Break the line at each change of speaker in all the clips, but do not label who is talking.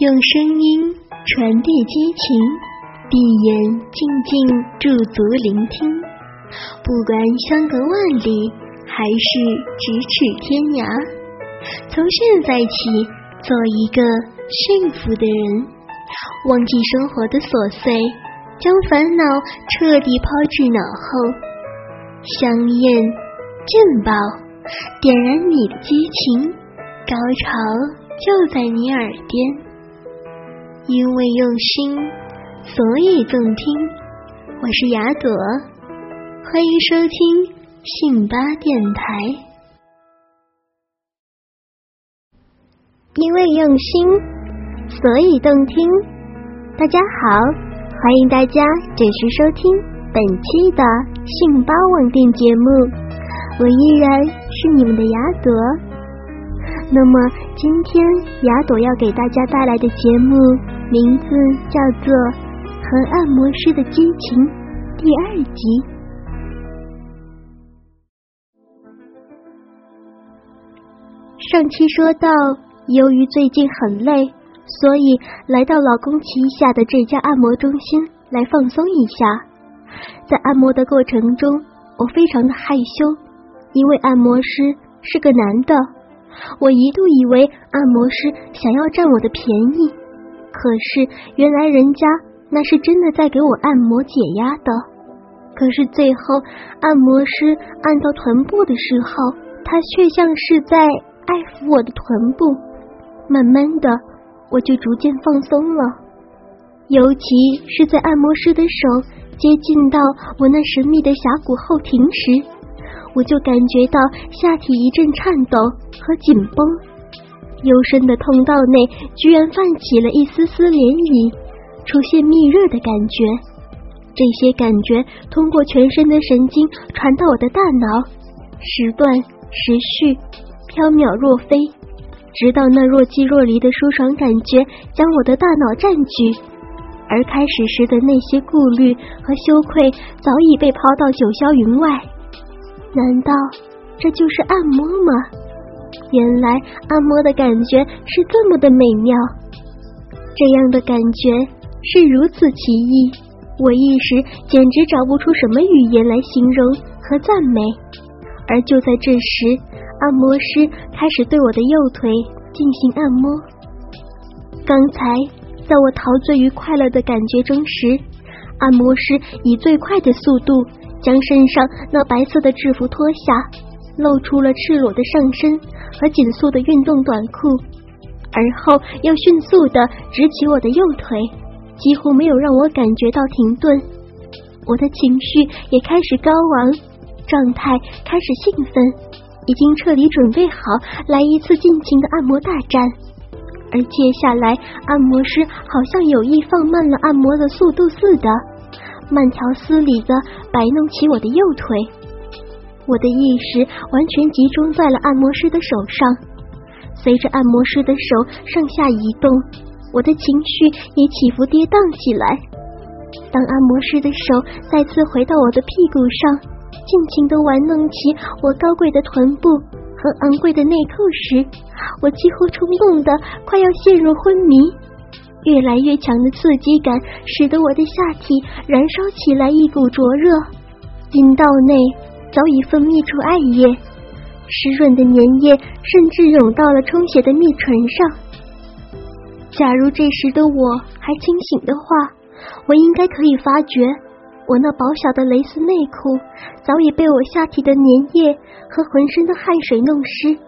用声音传递激情，闭眼静静驻足聆听。不管相隔万里，还是咫尺天涯，从现在起，做一个幸福的人，忘记生活的琐碎，将烦恼彻底抛至脑后。香艳劲爆，点燃你的激情，高潮就在你耳边。因为用心，所以动听。我是雅朵，欢迎收听信巴电台。因为用心，所以动听。大家好，欢迎大家准时收听本期的信巴网店节目。我依然是你们的雅朵。那么今天雅朵要给大家带来的节目。名字叫做《和按摩师的激情》第二集。上期说到，由于最近很累，所以来到老公旗下的这家按摩中心来放松一下。在按摩的过程中，我非常的害羞，因为按摩师是个男的，我一度以为按摩师想要占我的便宜。可是，原来人家那是真的在给我按摩解压的。可是最后，按摩师按到臀部的时候，他却像是在爱抚我的臀部。慢慢的，我就逐渐放松了。尤其是在按摩师的手接近到我那神秘的峡谷后庭时，我就感觉到下体一阵颤抖和紧绷。幽深的通道内居然泛起了一丝丝涟漪，出现密热的感觉。这些感觉通过全身的神经传到我的大脑，时断时续，飘渺若飞，直到那若即若离的舒爽感觉将我的大脑占据，而开始时的那些顾虑和羞愧早已被抛到九霄云外。难道这就是按摩吗？原来按摩的感觉是这么的美妙，这样的感觉是如此奇异，我一时简直找不出什么语言来形容和赞美。而就在这时，按摩师开始对我的右腿进行按摩。刚才在我陶醉于快乐的感觉中时，按摩师以最快的速度将身上那白色的制服脱下。露出了赤裸的上身和紧束的运动短裤，而后又迅速的直起我的右腿，几乎没有让我感觉到停顿。我的情绪也开始高昂，状态开始兴奋，已经彻底准备好来一次尽情的按摩大战。而接下来，按摩师好像有意放慢了按摩的速度似的，慢条斯理的摆弄起我的右腿。我的意识完全集中在了按摩师的手上，随着按摩师的手上下移动，我的情绪也起伏跌宕起来。当按摩师的手再次回到我的屁股上，尽情的玩弄起我高贵的臀部和昂贵的内裤时，我几乎冲动的快要陷入昏迷。越来越强的刺激感使得我的下体燃烧起来一股灼热，阴道内。早已分泌出艾叶，湿润的粘液甚至涌到了充血的蜜唇上。假如这时的我还清醒的话，我应该可以发觉，我那薄小的蕾丝内裤早已被我下体的粘液和浑身的汗水弄湿。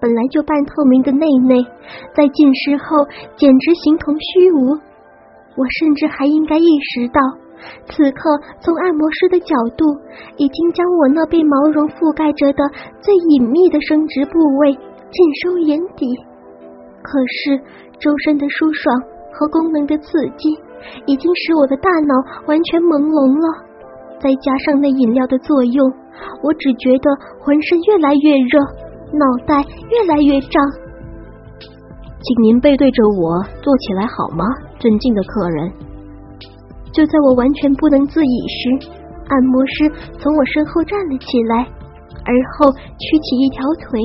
本来就半透明的内内，在浸湿后简直形同虚无。我甚至还应该意识到。此刻，从按摩师的角度，已经将我那被毛绒覆盖着的最隐秘的生殖部位尽收眼底。可是，周身的舒爽和功能的刺激，已经使我的大脑完全朦胧了。再加上那饮料的作用，我只觉得浑身越来越热，脑袋越来越胀。
请您背对着我坐起来好吗，尊敬的客人？
就在我完全不能自已时，按摩师从我身后站了起来，而后屈起一条腿，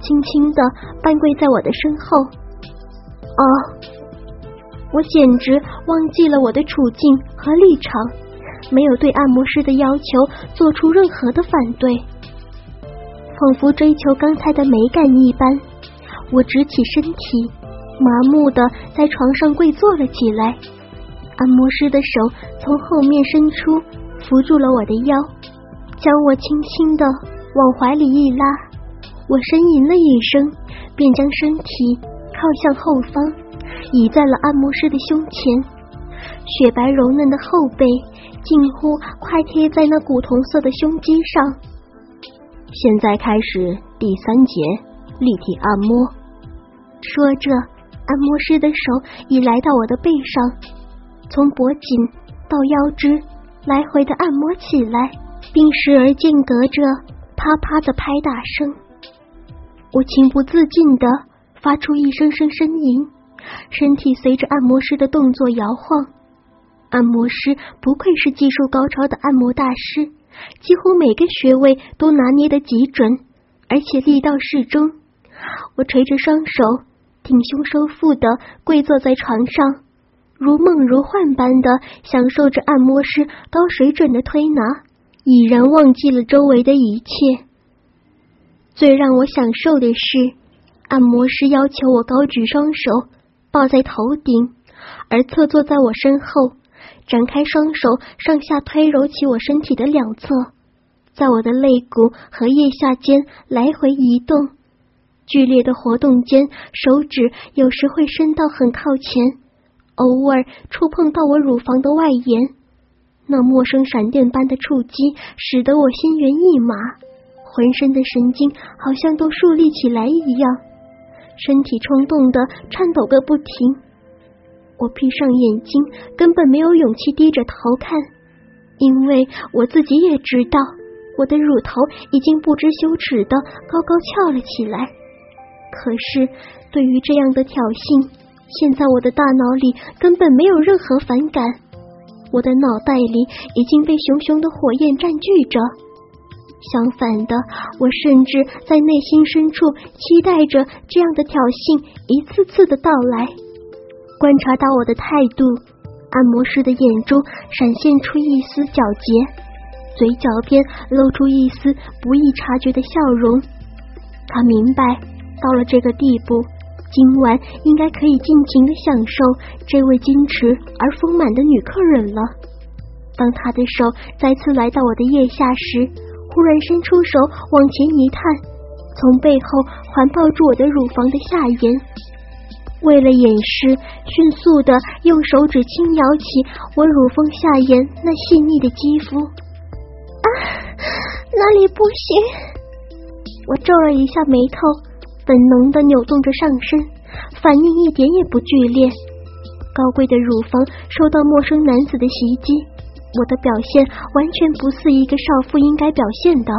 轻轻的半跪在我的身后。哦，我简直忘记了我的处境和立场，没有对按摩师的要求做出任何的反对，仿佛追求刚才的美感一般。我直起身体，麻木的在床上跪坐了起来。按摩师的手从后面伸出，扶住了我的腰，将我轻轻的往怀里一拉。我呻吟了一声，便将身体靠向后方，倚在了按摩师的胸前。雪白柔嫩的后背近乎快贴在那古铜色的胸肌上。
现在开始第三节立体按摩。
说着，按摩师的手已来到我的背上，从脖颈到腰肢来回的按摩起来，并时而间隔着啪啪的拍打声。我情不自禁的发出一声声呻吟，身体随着按摩师的动作摇晃。按摩师不愧是技术高超的按摩大师，几乎每个穴位都拿捏的极准，而且力道适中。我垂着双手。挺胸收腹的跪坐在床上，如梦如幻般的享受着按摩师高水准的推拿，已然忘记了周围的一切。最让我享受的是，按摩师要求我高举双手抱在头顶，而侧坐在我身后，展开双手上下推揉起我身体的两侧，在我的肋骨和腋下间来回移动。剧烈的活动间，手指有时会伸到很靠前，偶尔触碰到我乳房的外沿。那陌生闪电般的触击，使得我心猿意马，浑身的神经好像都竖立起来一样，身体冲动的颤抖个不停。我闭上眼睛，根本没有勇气低着头看，因为我自己也知道，我的乳头已经不知羞耻的高高翘了起来。可是，对于这样的挑衅，现在我的大脑里根本没有任何反感。我的脑袋里已经被熊熊的火焰占据着。相反的，我甚至在内心深处期待着这样的挑衅一次次的到来。观察到我的态度，按摩师的眼中闪现出一丝皎洁，嘴角边露出一丝不易察觉的笑容。他明白。到了这个地步，今晚应该可以尽情的享受这位矜持而丰满的女客人了。当她的手再次来到我的腋下时，忽然伸出手往前一探，从背后环抱住我的乳房的下沿。为了掩饰，迅速的用手指轻摇起我乳峰下沿那细腻的肌肤。啊，哪里不行？我皱了一下眉头。本能的扭动着上身，反应一点也不剧烈。高贵的乳房受到陌生男子的袭击，我的表现完全不似一个少妇应该表现的。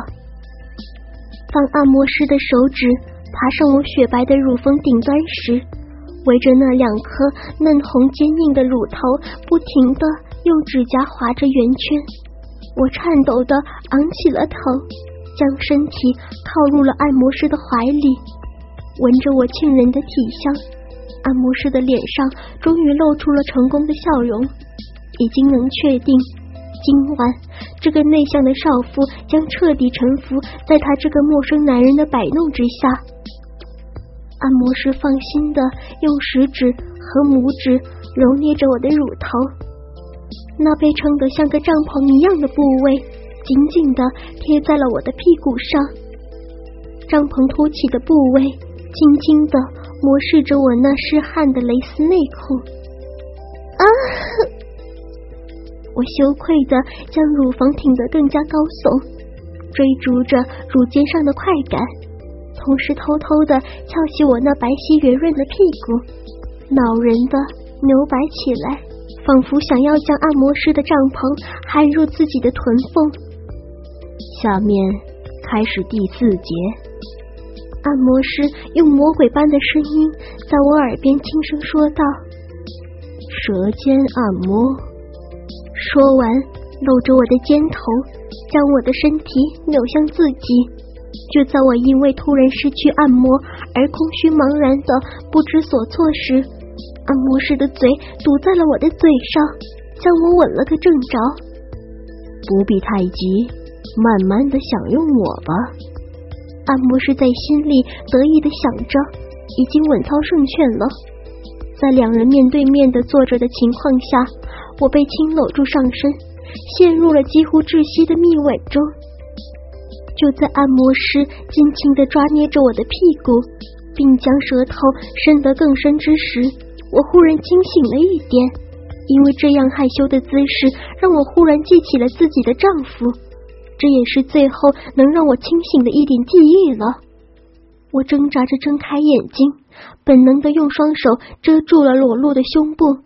当按摩师的手指爬上我雪白的乳峰顶端时，围着那两颗嫩红坚硬的乳头，不停的用指甲划着圆圈。我颤抖的昂起了头，将身体靠入了按摩师的怀里。闻着我沁人的体香，按摩师的脸上终于露出了成功的笑容。已经能确定，今晚这个内向的少妇将彻底臣服在他这个陌生男人的摆弄之下。按摩师放心的用食指和拇指揉捏着我的乳头，那被撑得像个帐篷一样的部位，紧紧的贴在了我的屁股上。帐篷凸起的部位。轻轻的磨拭着我那湿汗的蕾丝内裤，啊！我羞愧的将乳房挺得更加高耸，追逐着乳尖上的快感，同时偷偷的翘起我那白皙圆润的屁股，恼人的扭摆起来，仿佛想要将按摩师的帐篷含入自己的臀缝。
下面开始第四节。
按摩师用魔鬼般的声音在我耳边轻声说道：“
舌尖按摩。”
说完，搂着我的肩头，将我的身体扭向自己。就在我因为突然失去按摩而空虚茫然的不知所措时，按摩师的嘴堵在了我的嘴上，将我吻了个正着。
不必太急，慢慢的享用我吧。
按摩师在心里得意的想着，已经稳操胜券了。在两人面对面的坐着的情况下，我被轻搂住上身，陷入了几乎窒息的蜜吻中。就在按摩师尽情的抓捏着我的屁股，并将舌头伸得更深之时，我忽然惊醒了一点，因为这样害羞的姿势让我忽然记起了自己的丈夫，这也是最后能让我清醒的一点记忆了。我挣扎着睁开眼睛，本能的用双手遮住了裸露的胸部。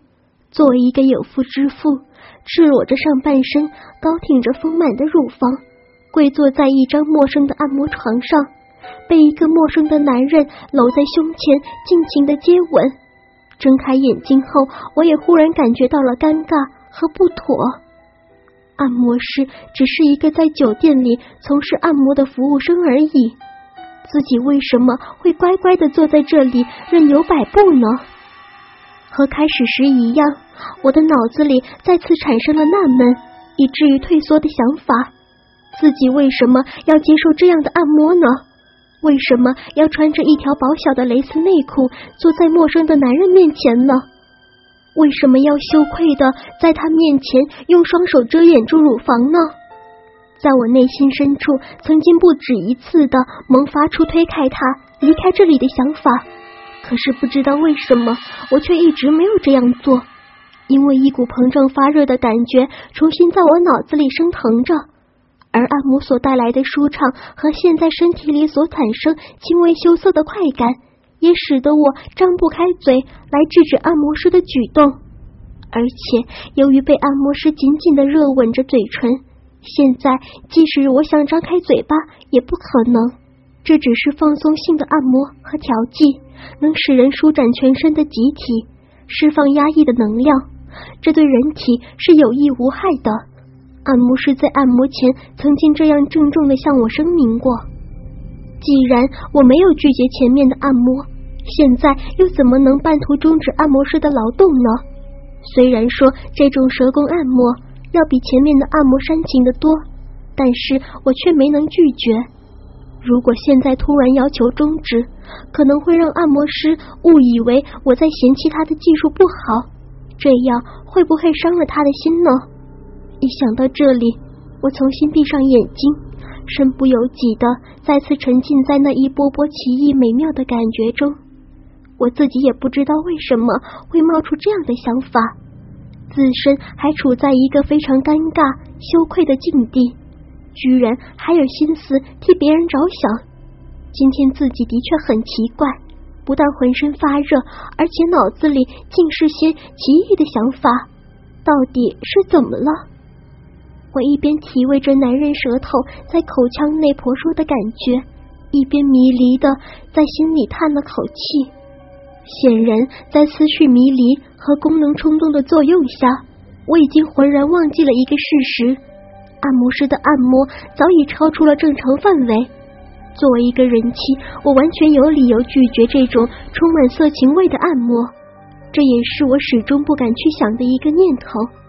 作为一个有妇之妇，赤裸着上半身，高挺着丰满的乳房。跪坐在一张陌生的按摩床上，被一个陌生的男人搂在胸前，尽情的接吻。睁开眼睛后，我也忽然感觉到了尴尬和不妥。按摩师只是一个在酒店里从事按摩的服务生而已，自己为什么会乖乖的坐在这里任由摆布呢？和开始时一样，我的脑子里再次产生了纳闷，以至于退缩的想法。自己为什么要接受这样的按摩呢？为什么要穿着一条薄小的蕾丝内裤坐在陌生的男人面前呢？为什么要羞愧的在他面前用双手遮掩住乳房呢？在我内心深处，曾经不止一次的萌发出推开他、离开这里的想法，可是不知道为什么，我却一直没有这样做，因为一股膨胀发热的感觉重新在我脑子里升腾着。而按摩所带来的舒畅和现在身体里所产生轻微羞涩的快感，也使得我张不开嘴来制止按摩师的举动。而且，由于被按摩师紧紧的热吻着嘴唇，现在即使我想张开嘴巴也不可能。这只是放松性的按摩和调剂，能使人舒展全身的集体，释放压抑的能量，这对人体是有益无害的。按摩师在按摩前曾经这样郑重的向我声明过：既然我没有拒绝前面的按摩，现在又怎么能半途终止按摩师的劳动呢？虽然说这种蛇工按摩要比前面的按摩煽情的多，但是我却没能拒绝。如果现在突然要求终止，可能会让按摩师误以为我在嫌弃他的技术不好，这样会不会伤了他的心呢？一想到这里，我重新闭上眼睛，身不由己的再次沉浸在那一波波奇异美妙的感觉中。我自己也不知道为什么会冒出这样的想法，自身还处在一个非常尴尬、羞愧的境地，居然还有心思替别人着想。今天自己的确很奇怪，不但浑身发热，而且脑子里尽是些奇异的想法，到底是怎么了？我一边体味着男人舌头在口腔内婆娑的感觉，一边迷离的在心里叹了口气。显然，在思绪迷离和功能冲动的作用下，我已经浑然忘记了一个事实：按摩师的按摩早已超出了正常范围。作为一个人妻，我完全有理由拒绝这种充满色情味的按摩，这也是我始终不敢去想的一个念头。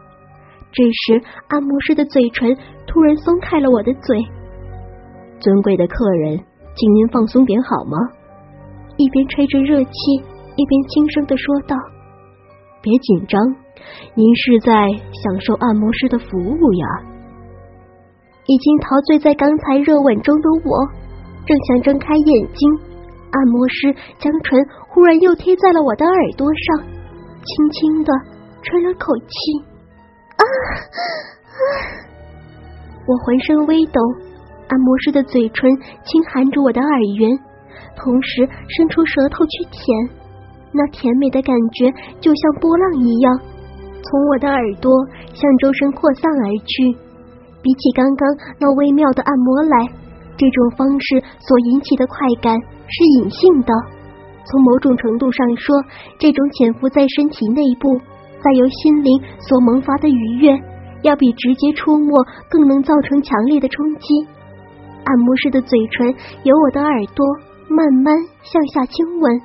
这时，按摩师的嘴唇突然松开了我的嘴。
尊贵的客人，请您放松点好吗？
一边吹着热气，一边轻声的说道：“
别紧张，您是在享受按摩师的服务呀。”
已经陶醉在刚才热吻中的我，正想睁开眼睛，按摩师将唇忽然又贴在了我的耳朵上，轻轻的吹了口气。啊！我浑身微抖，按摩师的嘴唇轻含着我的耳缘，同时伸出舌头去舔，那甜美的感觉就像波浪一样，从我的耳朵向周身扩散而去。比起刚刚那微妙的按摩来，这种方式所引起的快感是隐性的。从某种程度上说，这种潜伏在身体内部。再由心灵所萌发的愉悦，要比直接触摸更能造成强烈的冲击。按摩师的嘴唇由我的耳朵慢慢向下亲吻，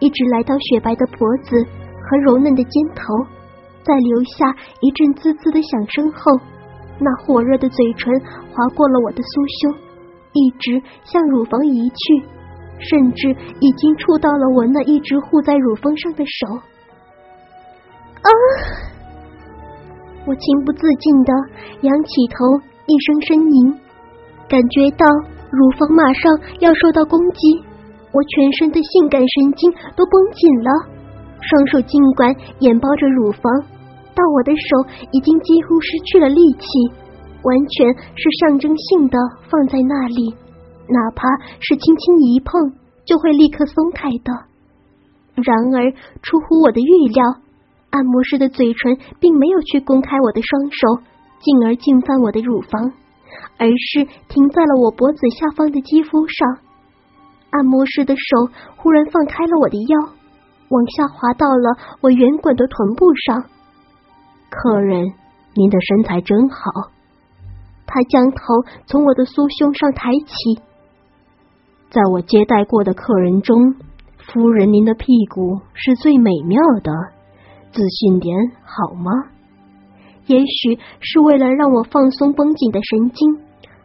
一直来到雪白的脖子和柔嫩的肩头，在留下一阵滋滋的响声后，那火热的嘴唇划过了我的酥胸，一直向乳房移去，甚至已经触到了我那一直护在乳房上的手。啊！我情不自禁的仰起头，一声呻吟，感觉到乳房马上要受到攻击，我全身的性感神经都绷紧了。双手尽管掩包着乳房，但我的手已经几乎失去了力气，完全是象征性的放在那里，哪怕是轻轻一碰就会立刻松开的。然而出乎我的预料，按摩师的嘴唇并没有去公开我的双手，进而侵犯我的乳房，而是停在了我脖子下方的肌肤上。按摩师的手忽然放开了我的腰。往下滑到了我圆滚的臀部上。
客人，您的身材真好。
他将头从我的酥胸上抬起。
在我接待过的客人中，夫人您的屁股是最美妙的。自信点好吗？
也许是为了让我放松绷紧的神经，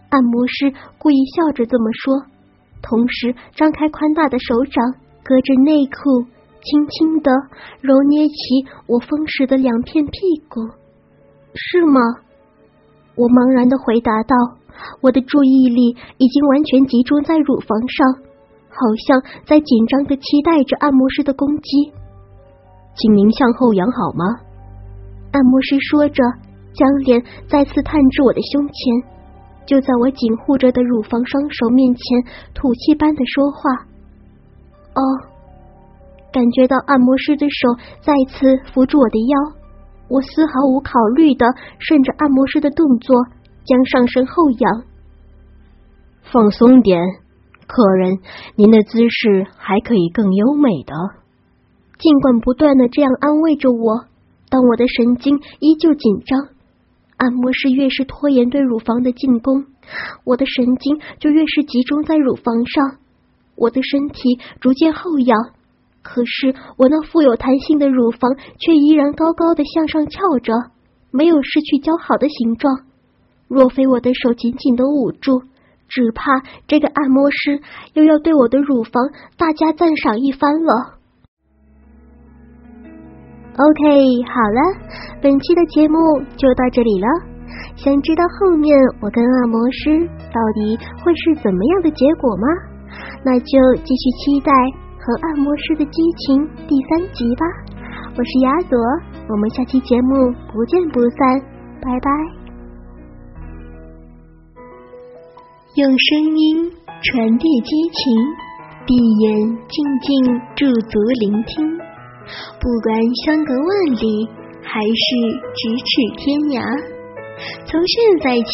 按摩师故意笑着这么说，同时张开宽大的手掌，隔着内裤。轻轻的揉捏起我丰实的两片屁股，是吗？我茫然的回答道。我的注意力已经完全集中在乳房上，好像在紧张的期待着按摩师的攻击。
请您向后仰好吗？
按摩师说着，将脸再次探至我的胸前，就在我紧护着的乳房双手面前，吐气般的说话。哦。感觉到按摩师的手再次扶住我的腰，我丝毫无考虑的顺着按摩师的动作将上身后仰。
放松点，客人，您的姿势还可以更优美的。
尽管不断的这样安慰着我，但我的神经依旧紧张。按摩师越是拖延对乳房的进攻，我的神经就越是集中在乳房上，我的身体逐渐后仰。可是我那富有弹性的乳房却依然高高的向上翘着，没有失去姣好的形状。若非我的手紧紧的捂住，只怕这个按摩师又要对我的乳房大加赞赏一番了。OK，好了，本期的节目就到这里了。想知道后面我跟按摩师到底会是怎么样的结果吗？那就继续期待。和按摩师的激情第三集吧，我是雅朵，我们下期节目不见不散，拜拜。用声音传递激情，闭眼静静驻足聆听，不管相隔万里还是咫尺天涯，从现在起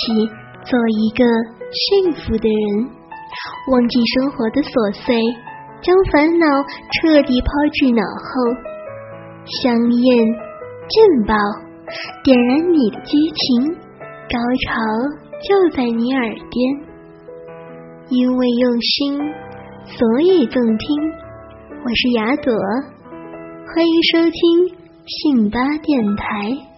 做一个幸福的人，忘记生活的琐碎。将烦恼彻底抛至脑后，香艳劲爆，点燃你的激情，高潮就在你耳边。因为用心，所以动听。我是雅朵，欢迎收听信巴电台。